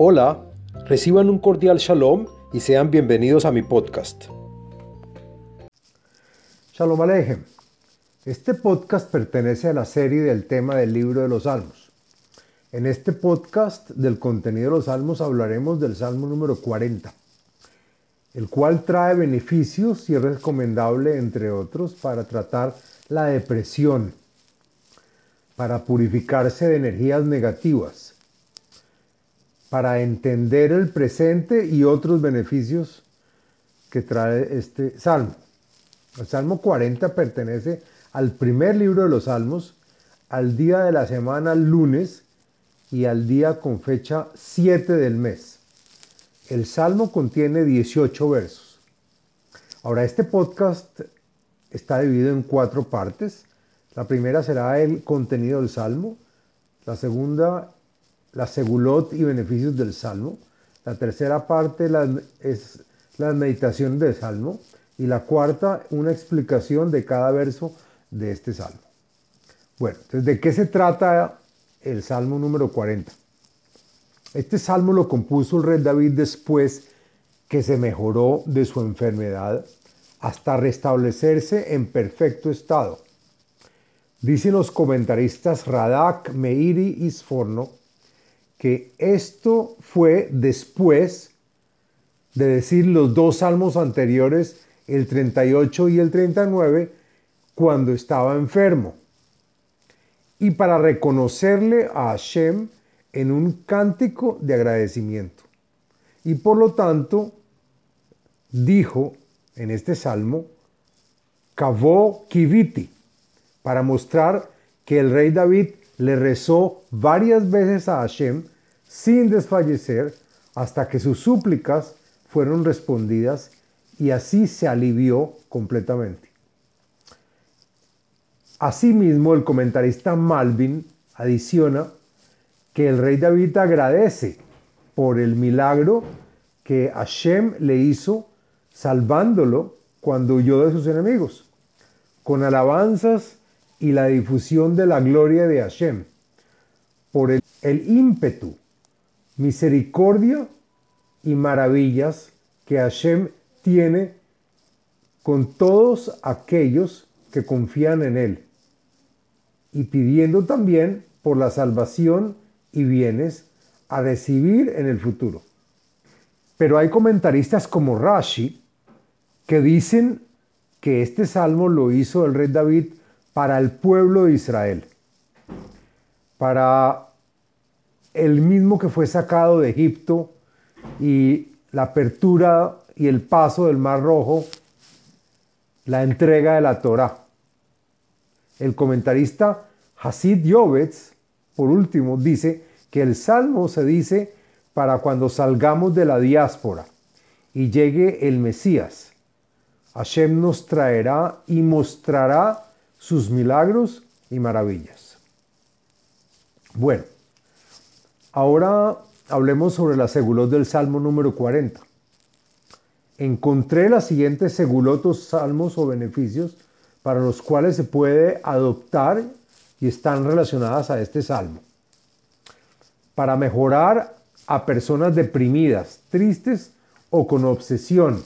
Hola, reciban un cordial shalom y sean bienvenidos a mi podcast. Shalom Alejem. Este podcast pertenece a la serie del tema del libro de los Salmos. En este podcast del contenido de los Salmos hablaremos del Salmo número 40, el cual trae beneficios y es recomendable, entre otros, para tratar la depresión, para purificarse de energías negativas, para entender el presente y otros beneficios que trae este salmo. El Salmo 40 pertenece al primer libro de los Salmos, al día de la semana lunes y al día con fecha 7 del mes. El Salmo contiene 18 versos. Ahora, este podcast está dividido en cuatro partes. La primera será el contenido del Salmo, la segunda, la segulot y beneficios del Salmo, la tercera parte es la meditación del Salmo y la cuarta una explicación de cada verso de este Salmo. Bueno, entonces, ¿de qué se trata el Salmo número 40? Este Salmo lo compuso el rey David después que se mejoró de su enfermedad hasta restablecerse en perfecto estado. Dicen los comentaristas Radak, Meiri y Sforno que esto fue después de decir los dos salmos anteriores, el 38 y el 39, cuando estaba enfermo. Y para reconocerle a Hashem en un cántico de agradecimiento. Y por lo tanto, dijo en este salmo, Kavó Kiviti, para mostrar que el rey David le rezó varias veces a Hashem sin desfallecer hasta que sus súplicas fueron respondidas y así se alivió completamente. Asimismo, el comentarista Malvin adiciona que el rey David agradece por el milagro que Hashem le hizo salvándolo cuando huyó de sus enemigos, con alabanzas y la difusión de la gloria de Hashem, por el, ímpetu, misericordia y maravillas que Hashem tiene con todos aquellos que confían en Él, y pidiendo también por la salvación y bienes a recibir en el futuro. Pero hay comentaristas como Rashi que dicen que este salmo lo hizo el rey David para el pueblo de Israel, para el mismo que fue sacado de Egipto y la apertura y el paso del Mar Rojo, la entrega de la Torah. El comentarista Hasid Yovetz, por último, dice que el salmo se dice para cuando salgamos de la diáspora y llegue el Mesías. Hashem nos traerá y mostrará sus milagros y maravillas. Bueno, ahora hablemos sobre la segulot del Salmo número 40. Encontré las siguientes segulotos, salmos o beneficios para los cuales se puede adoptar y están relacionadas a este salmo. Para mejorar a personas deprimidas, tristes o con obsesión,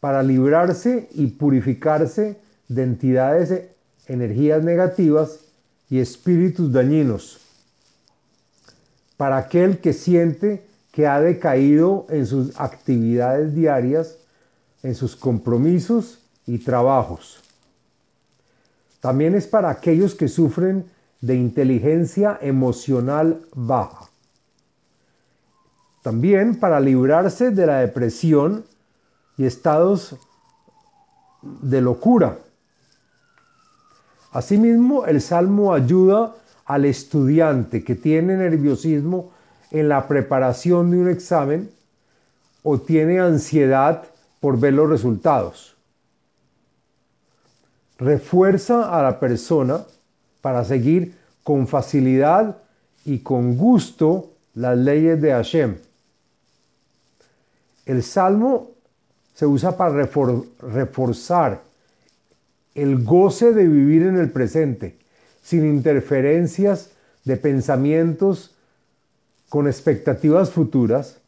para librarse y purificarse de entidades, energías negativas y espíritus dañinos. Para aquel que siente que ha decaído en sus actividades diarias, en sus compromisos y trabajos. También es para aquellos que sufren de inteligencia emocional baja. También para librarse de la depresión y estados de locura Asimismo, el salmo ayuda al estudiante que tiene nerviosismo en la preparación de un examen o tiene ansiedad por ver los resultados. Refuerza a la persona para seguir con facilidad y con gusto las leyes de Hashem. El salmo se usa para reforzar el goce de vivir en el presente, sin interferencias de pensamientos con expectativas futuras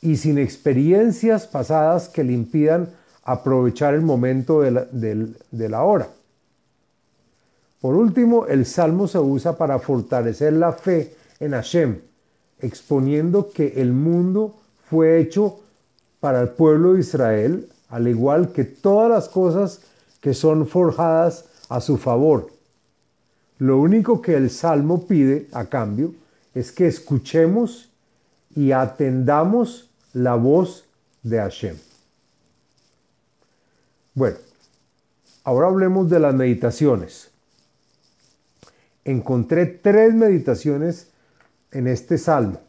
y sin experiencias pasadas que le impidan aprovechar el momento de la, hora. Por último, el salmo se usa para fortalecer la fe en Hashem, exponiendo que el mundo fue hecho para el pueblo de Israel, al igual que todas las cosas que son forjadas a su favor. Lo único que el Salmo pide a cambio es que escuchemos y atendamos la voz de Hashem. Bueno, ahora hablemos de las meditaciones. Encontré tres meditaciones en este salmo.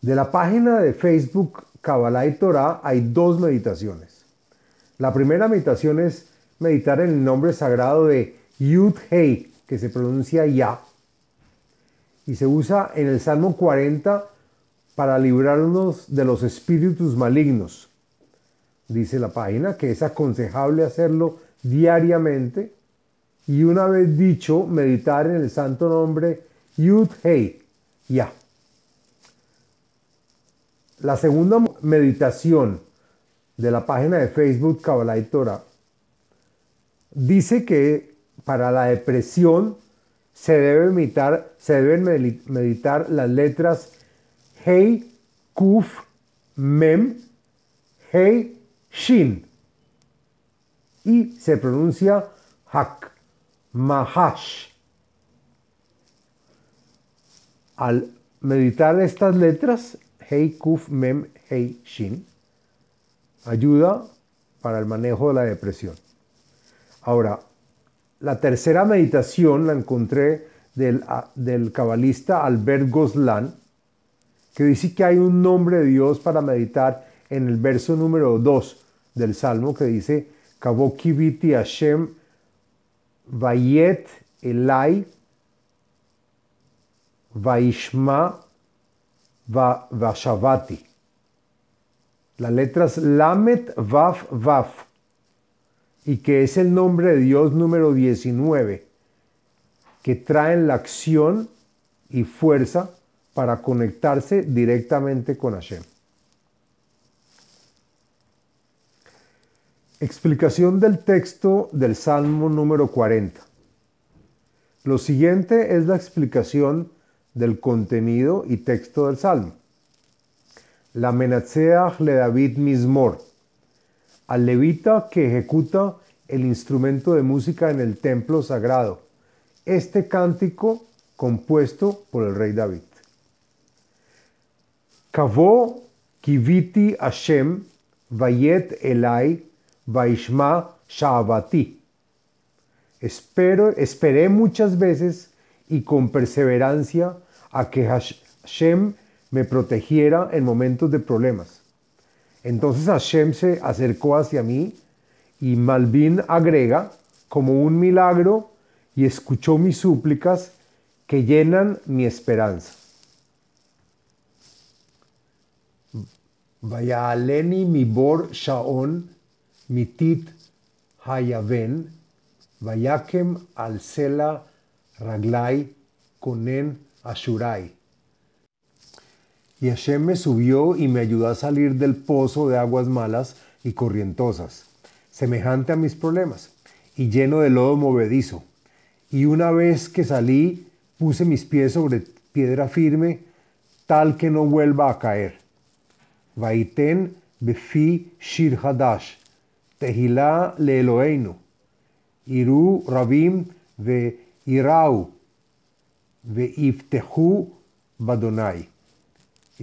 De la página de Facebook Kabbalah y Torah hay dos meditaciones. La primera meditación es meditar en el nombre sagrado de Yud Hei, que se pronuncia Ya, y se usa en el Salmo 40 para librarnos de los espíritus malignos. Dice la página que es aconsejable hacerlo diariamente y una vez dicho, meditar en el santo nombre Yud Hei, Ya. La segunda meditación de la página de Facebook Kabbalah y Torah dice que para la depresión se, debe deben meditar las letras Hei, Kuf, Mem, Hei, Shin. Y se pronuncia Hak, Mahash. Al meditar estas letras, Hei, Kuf, Mem, Hei, Shin, ayuda para el manejo de la depresión. Ahora, la tercera meditación la encontré del, del cabalista Albert Goslan, que dice que hay un nombre de Dios para meditar en el verso número 2 del Salmo que dice, Kabokiviti Hashem Vayet Elai Vaishma Vashavati. Las letras Lamet Vaf Vaf y que es el nombre de Dios número 19, que traen la acción y fuerza para conectarse directamente con Hashem. Explicación del texto del Salmo número 40. Lo siguiente es la explicación del contenido y texto del Salmo. La Menatseach le David Mismor al levita que ejecuta el instrumento de música en el templo sagrado. Este cántico compuesto por el rey David. Kavó kiviti Hashem vayet elai vaishma shabati. Espero, esperé muchas veces y con perseverancia a que Hashem me protegiera en momentos de problemas. Entonces Hashem se acercó hacia mí y Malvin agrega como un milagro y escuchó mis súplicas que llenan mi esperanza. Vaya aleni mi bor shaon mitit hayaven vayakem al sela raglai ashurai. Y Hashem me subió y me ayudó a salir del pozo de aguas malas y corrientosas, semejante a mis problemas, y lleno de lodo movedizo. Y una vez que salí, puse mis pies sobre piedra firme, tal que no vuelva a caer. Vaiten befi shir hadash, tehilá le iru rabim ve irau, ve iftehu badonai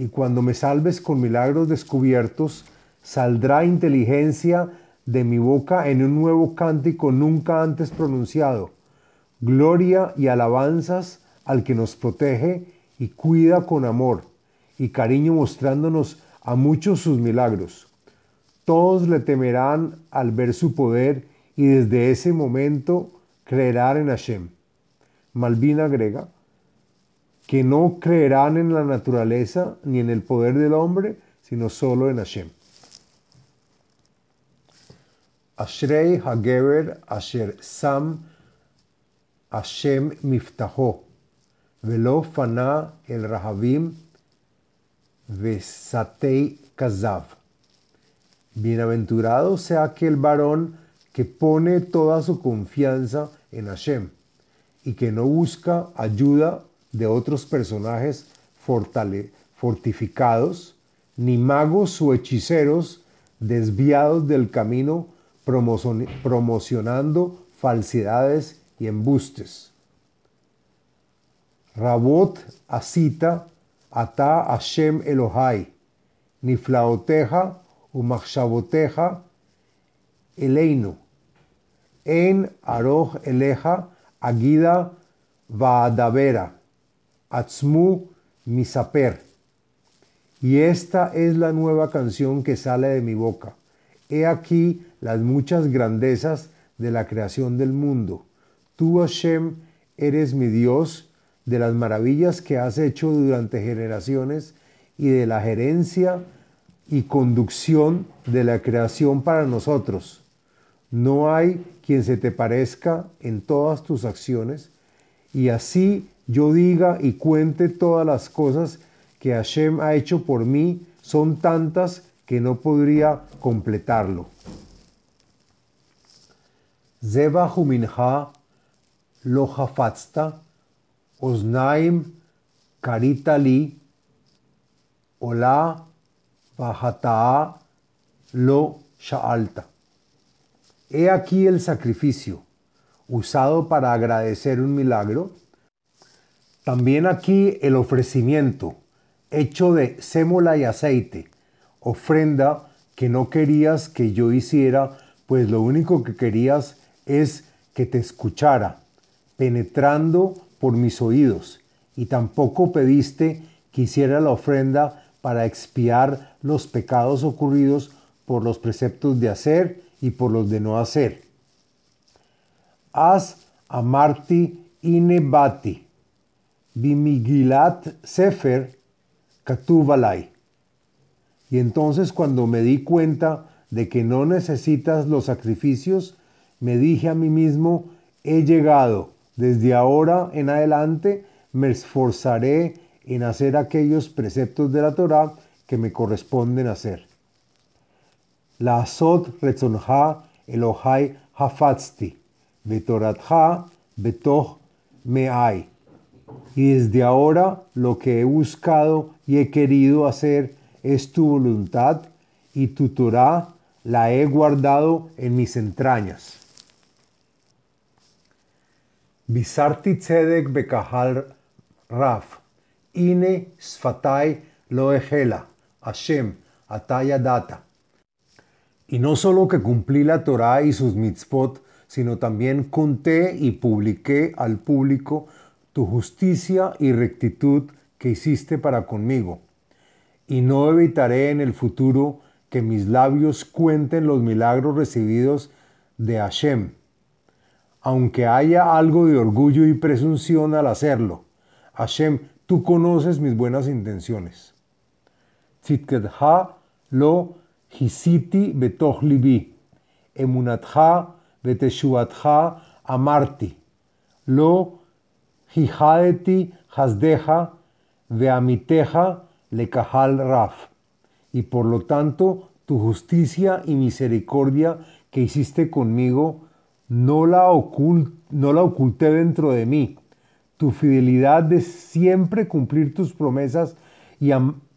y cuando me salves con milagros descubiertos, saldrá inteligencia de mi boca en un nuevo cántico nunca antes pronunciado. Gloria y alabanzas al que nos protege y cuida con amor y cariño mostrándonos a muchos sus milagros. Todos le temerán al ver su poder y desde ese momento creerán en Hashem. Malvina agrega, que no creerán en la naturaleza ni en el poder del hombre, sino solo en Hashem. Ashrei Hageber Asher Sam Hashem Miftaho velo fana el rahavim vesatei kazav. Bienaventurado sea aquel varón que pone toda su confianza en Hashem y que no busca ayuda de otros personajes fortificados, ni magos o hechiceros desviados del camino promocionando falsedades y embustes. Rabot asita ata Hashem Elohai, niflaoteja umachshavoteja eleinu, en aroch eleja agida vaadavera, atzmu misaper. Y esta es la nueva canción que sale de mi boca. He aquí las muchas grandezas de la creación del mundo. Tú, Hashem, eres mi Dios, de las maravillas que has hecho durante generaciones y de la gerencia y conducción de la creación para nosotros. No hay quien se te parezca en todas tus acciones, y así yo diga y cuente todas las cosas que Hashem ha hecho por mí, son tantas que no podría completarlo. Zeba minha lo hafatzta, osnaim karitali, ola bajataa lo sha'alta. He aquí el sacrificio, usado para agradecer un milagro. También aquí el ofrecimiento, hecho de sémola y aceite, ofrenda que no querías que yo hiciera, pues lo único que querías es que te escuchara, penetrando por mis oídos, y tampoco pediste que hiciera la ofrenda para expiar los pecados ocurridos por los preceptos de hacer y por los de no hacer. Haz amarti inebati, sefer. Y entonces cuando me di cuenta de que no necesitas los sacrificios, me dije a mí mismo, he llegado, desde ahora en adelante me esforzaré en hacer aquellos preceptos de la Torah que me corresponden hacer. La asot retzonha Elohai hafatzti, betoratha betoch me'ai. Y desde ahora lo que he buscado y he querido hacer es tu voluntad y tu Torah la he guardado en mis entrañas. Bisarti tzedek bekahal raf, ine sfatai lo Hashem, ataya data. Y no solo que cumplí la Torah y sus mitzvot, sino también conté y publiqué al público tu justicia y rectitud que hiciste para conmigo. Y no evitaré en el futuro que mis labios cuenten los milagros recibidos de Hashem, aunque haya algo de orgullo y presunción al hacerlo. Hashem, tú conoces mis buenas intenciones. lo hisiti emunatha beteshuatha amarti, lo hijadeti hasdeja veamiteja lekahal raf. Y por lo tanto, tu justicia y misericordia que hiciste conmigo, no la, no la oculté dentro de mí. Tu fidelidad de siempre cumplir tus promesas y,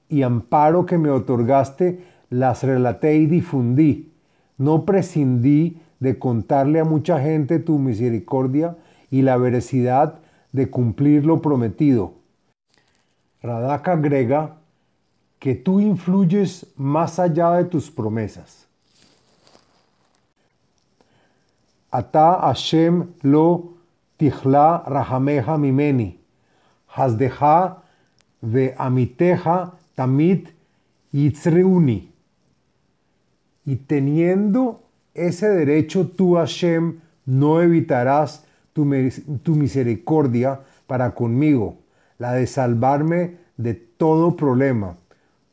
y amparo que me otorgaste, las relaté y difundí. No prescindí de contarle a mucha gente tu misericordia y la veracidad de cumplir lo prometido. Radaka agrega que tú influyes más allá de tus promesas. Ata Hashem lo tichla rahameja mimeni, hasdeja ve amiteja tamit yitzreuni. Y teniendo ese derecho tú, Hashem, no evitarás tu, misericordia para conmigo, la de salvarme de todo problema,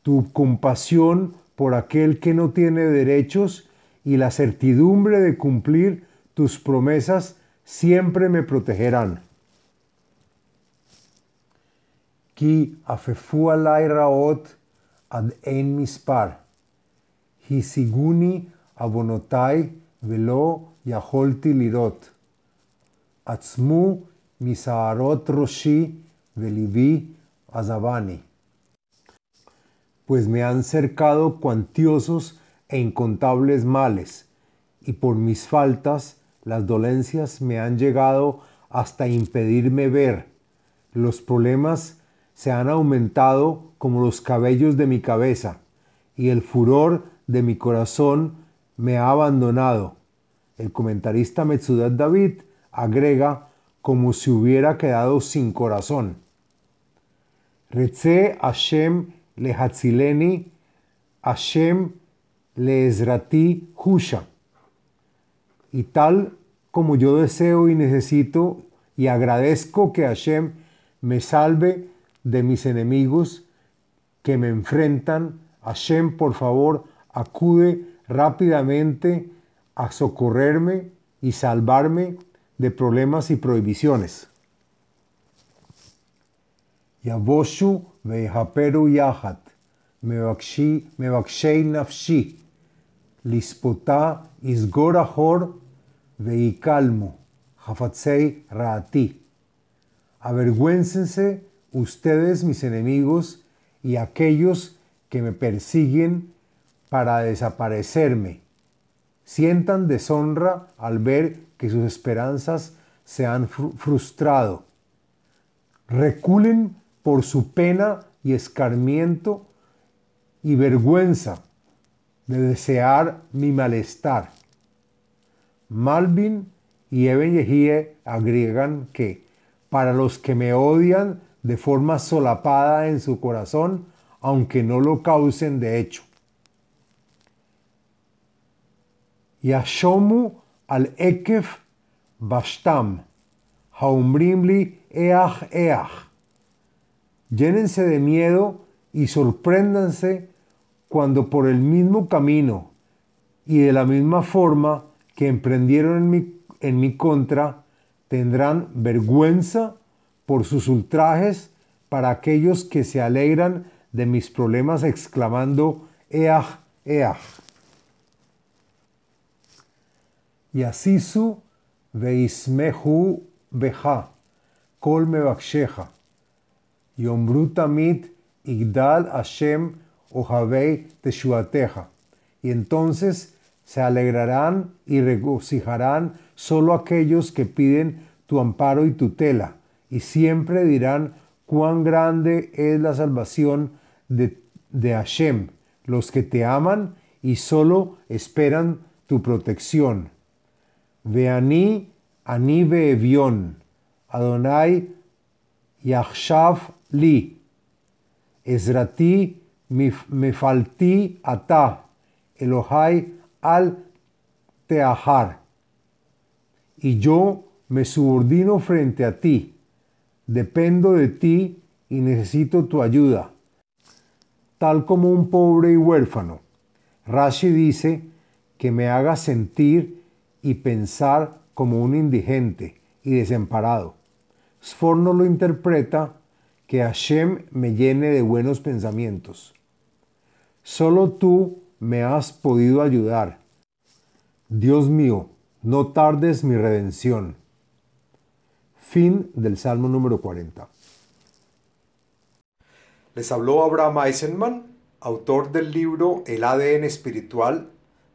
tu compasión por aquel que no tiene derechos y la certidumbre de cumplir tus promesas siempre me protegerán. ki ad mispar. Hisiguni abonotai velo lirot. Atzmu misaarot roshi velivi azabani. Pues me han cercado cuantiosos e incontables males, y por mis faltas las dolencias me han llegado hasta impedirme ver. Los problemas se han aumentado como los cabellos de mi cabeza, y el furor de mi corazón me ha abandonado. El comentarista Metzudat David agrega como si hubiera quedado sin corazón. Retze Hashem lehatzileni, Hashem leezrati husha. Y tal como yo deseo y necesito y agradezco que Hashem me salve de mis enemigos que me enfrentan, Hashem, por favor, acude rápidamente a socorrerme y salvarme de problemas y prohibiciones. Yavoshu vehaperu yahat, mevakshei nafshi, lispota isgorahor veikalmu, hafatzei raati. Avergüéncense ustedes, mis enemigos, y aquellos que me persiguen para desaparecerme. Sientan deshonra al ver que sus esperanzas se han frustrado. Reculen por su pena y escarmiento y vergüenza de desear mi malestar. Malvin y Eben Yehie agregan que para los que me odian de forma solapada en su corazón, aunque no lo causen de hecho. Yashomu al Ekef Bashtam, Haumrimli Each Each. Llénense de miedo y sorpréndanse cuando por el mismo camino y de la misma forma que emprendieron en mi, en mi contra, tendrán vergüenza por sus ultrajes para aquellos que se alegran de mis problemas exclamando Each, Each. Yasisu veismehu beja, kol mevaksheja, yombru tamit igdal Hashem ohavei teshuateja. Y entonces se alegrarán y regocijarán solo aquellos que piden tu amparo y tutela, y siempre dirán cuán grande es la salvación de, de Hashem, los que te aman y solo esperan tu protección. Veani ani ve'evion, Adonai yachshav li, Ezrati mefalti ata, Elohai al teahar. Y yo me subordino frente a ti, dependo de ti y necesito tu ayuda, tal como un pobre y huérfano. Rashi dice que me haga sentir y pensar como un indigente y desamparado. Sforno lo interpreta que Hashem me llene de buenos pensamientos. Solo tú me has podido ayudar. Dios mío, no tardes mi redención. Fin del Salmo número 40. Les habló Abraham Eisenman, autor del libro El ADN espiritual,